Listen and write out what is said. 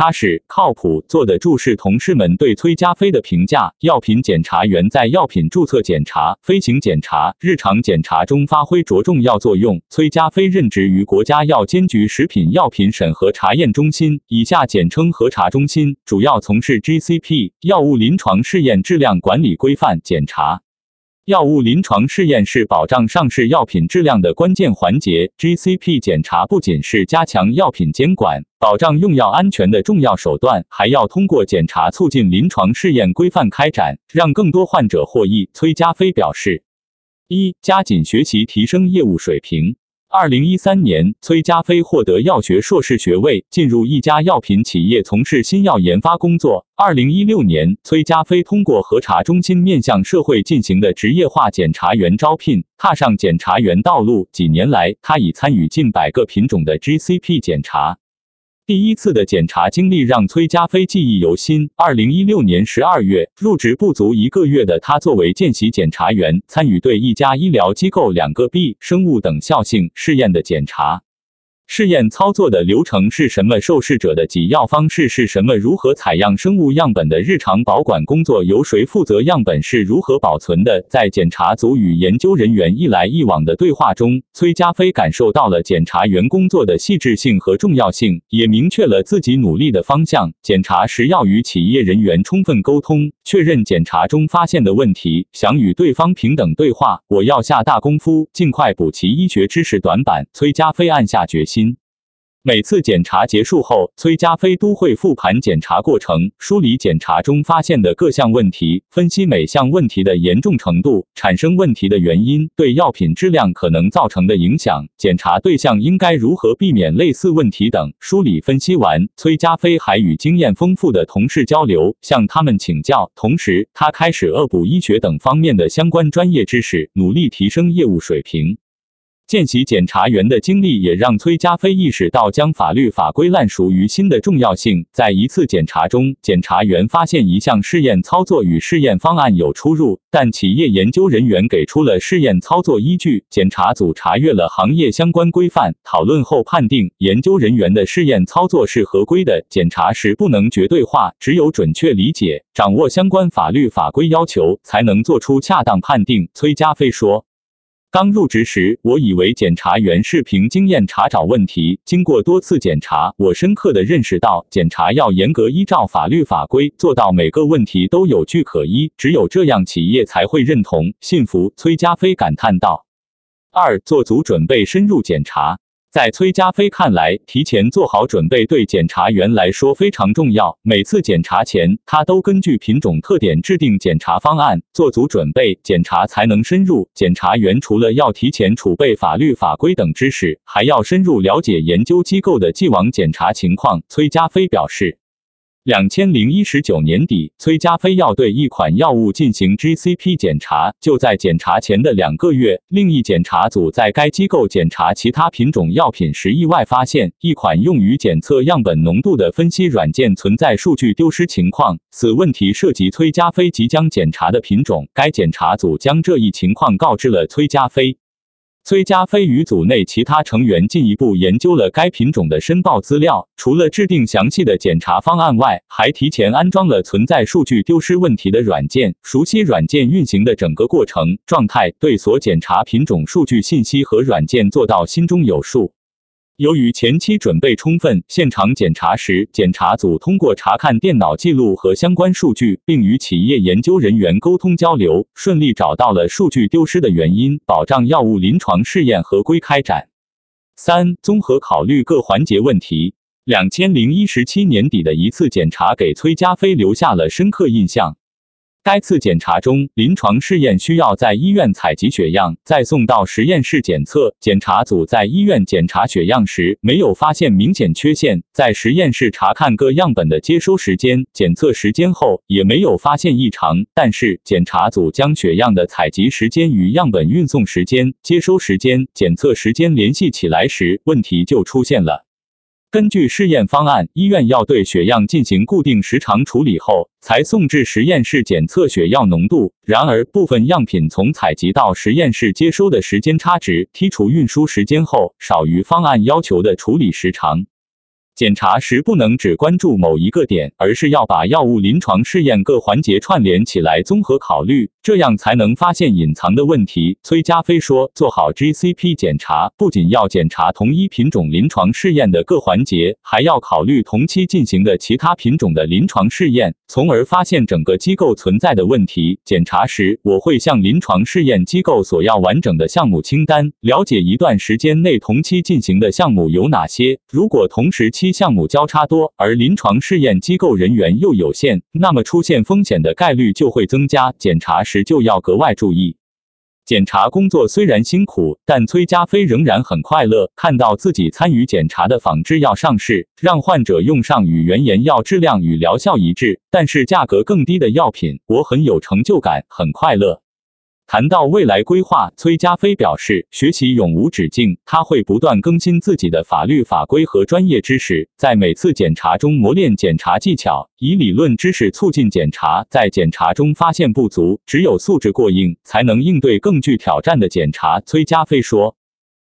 踏实、靠谱，做得住是同事们对崔家飞的评价。药品检查员在药品注册检查、飞行检查、日常检查中发挥着重要作用。崔家飞任职于国家药监局食品药品审核查验中心（以下简称核查中心），主要从事 GCP 药物临床试验质量管理规范检查。药物临床试验是保障上市药品质量的关键环节。GCP 检查不仅是加强药品监管、保障用药安全的重要手段，还要通过检查促进临床试验规范开展，让更多患者获益。崔佳飞表示：一、加紧学习，提升业务水平。二零一三年，崔佳飞获得药学硕士学位，进入一家药品企业从事新药研发工作。二零一六年，崔佳飞通过核查中心面向社会进行的职业化检查员招聘，踏上检查员道路。几年来，他已参与近百个品种的 GCP 检查。第一次的检查经历让崔加飞记忆犹新。二零一六年十二月，入职不足一个月的他，作为见习检查员，参与对一家医疗机构两个 B 生物等效性试验的检查。试验操作的流程是什么？受试者的给药方式是什么？如何采样生物样本的日常保管工作由谁负责？样本是如何保存的？在检查组与研究人员一来一往的对话中，崔佳飞感受到了检查员工作的细致性和重要性，也明确了自己努力的方向。检查时要与企业人员充分沟通，确认检查中发现的问题，想与对方平等对话。我要下大功夫，尽快补齐医学知识短板。崔佳飞暗下决心。每次检查结束后，崔家飞都会复盘检查过程，梳理检查中发现的各项问题，分析每项问题的严重程度、产生问题的原因、对药品质量可能造成的影响、检查对象应该如何避免类似问题等。梳理分析完，崔家飞还与经验丰富的同事交流，向他们请教。同时，他开始恶补医学等方面的相关专业知识，努力提升业务水平。见习检察员的经历也让崔家飞意识到将法律法规烂熟于心的重要性。在一次检查中，检察员发现一项试验操作与试验方案有出入，但企业研究人员给出了试验操作依据。检查组查阅了行业相关规范，讨论后判定研究人员的试验操作是合规的。检查时不能绝对化，只有准确理解、掌握相关法律法规要求，才能做出恰当判定。崔家飞说。刚入职时，我以为检察员是凭经验查找问题。经过多次检查，我深刻的认识到，检查要严格依照法律法规，做到每个问题都有据可依。只有这样，企业才会认同、信服。崔家飞感叹道：“二，做足准备，深入检查。”在崔加飞看来，提前做好准备对检查员来说非常重要。每次检查前，他都根据品种特点制定检查方案，做足准备，检查才能深入。检查员除了要提前储备法律法规等知识，还要深入了解研究机构的既往检查情况。崔加飞表示。两千零一十九年底，崔家飞要对一款药物进行 GCP 检查。就在检查前的两个月，另一检查组在该机构检查其他品种药品时，意外发现一款用于检测样本浓度的分析软件存在数据丢失情况。此问题涉及崔家飞即将检查的品种。该检查组将这一情况告知了崔家飞。崔家飞与组内其他成员进一步研究了该品种的申报资料，除了制定详细的检查方案外，还提前安装了存在数据丢失问题的软件，熟悉软件运行的整个过程状态，对所检查品种数据信息和软件做到心中有数。由于前期准备充分，现场检查时，检查组通过查看电脑记录和相关数据，并与企业研究人员沟通交流，顺利找到了数据丢失的原因，保障药物临床试验合规开展。三、综合考虑各环节问题。两千零一十七年底的一次检查给崔家飞留下了深刻印象。该次检查中，临床试验需要在医院采集血样，再送到实验室检测。检查组在医院检查血样时，没有发现明显缺陷；在实验室查看各样本的接收时间、检测时间后，也没有发现异常。但是，检查组将血样的采集时间与样本运送时间、接收时间、检测时间联系起来时，问题就出现了。根据试验方案，医院要对血样进行固定时长处理后，才送至实验室检测血药浓度。然而，部分样品从采集到实验室接收的时间差值，剔除运输时间后，少于方案要求的处理时长。检查时不能只关注某一个点，而是要把药物临床试验各环节串联起来，综合考虑，这样才能发现隐藏的问题。崔家飞说，做好 GCP 检查，不仅要检查同一品种临床试验的各环节，还要考虑同期进行的其他品种的临床试验，从而发现整个机构存在的问题。检查时，我会向临床试验机构索要完整的项目清单，了解一段时间内同期进行的项目有哪些。如果同时期项目交叉多，而临床试验机构人员又有限，那么出现风险的概率就会增加。检查时就要格外注意。检查工作虽然辛苦，但崔家飞仍然很快乐。看到自己参与检查的仿制药上市，让患者用上与原研药质量与疗效一致，但是价格更低的药品，我很有成就感，很快乐。谈到未来规划，崔佳飞表示，学习永无止境，他会不断更新自己的法律法规和专业知识，在每次检查中磨练检查技巧，以理论知识促进检查，在检查中发现不足，只有素质过硬，才能应对更具挑战的检查。崔佳飞说。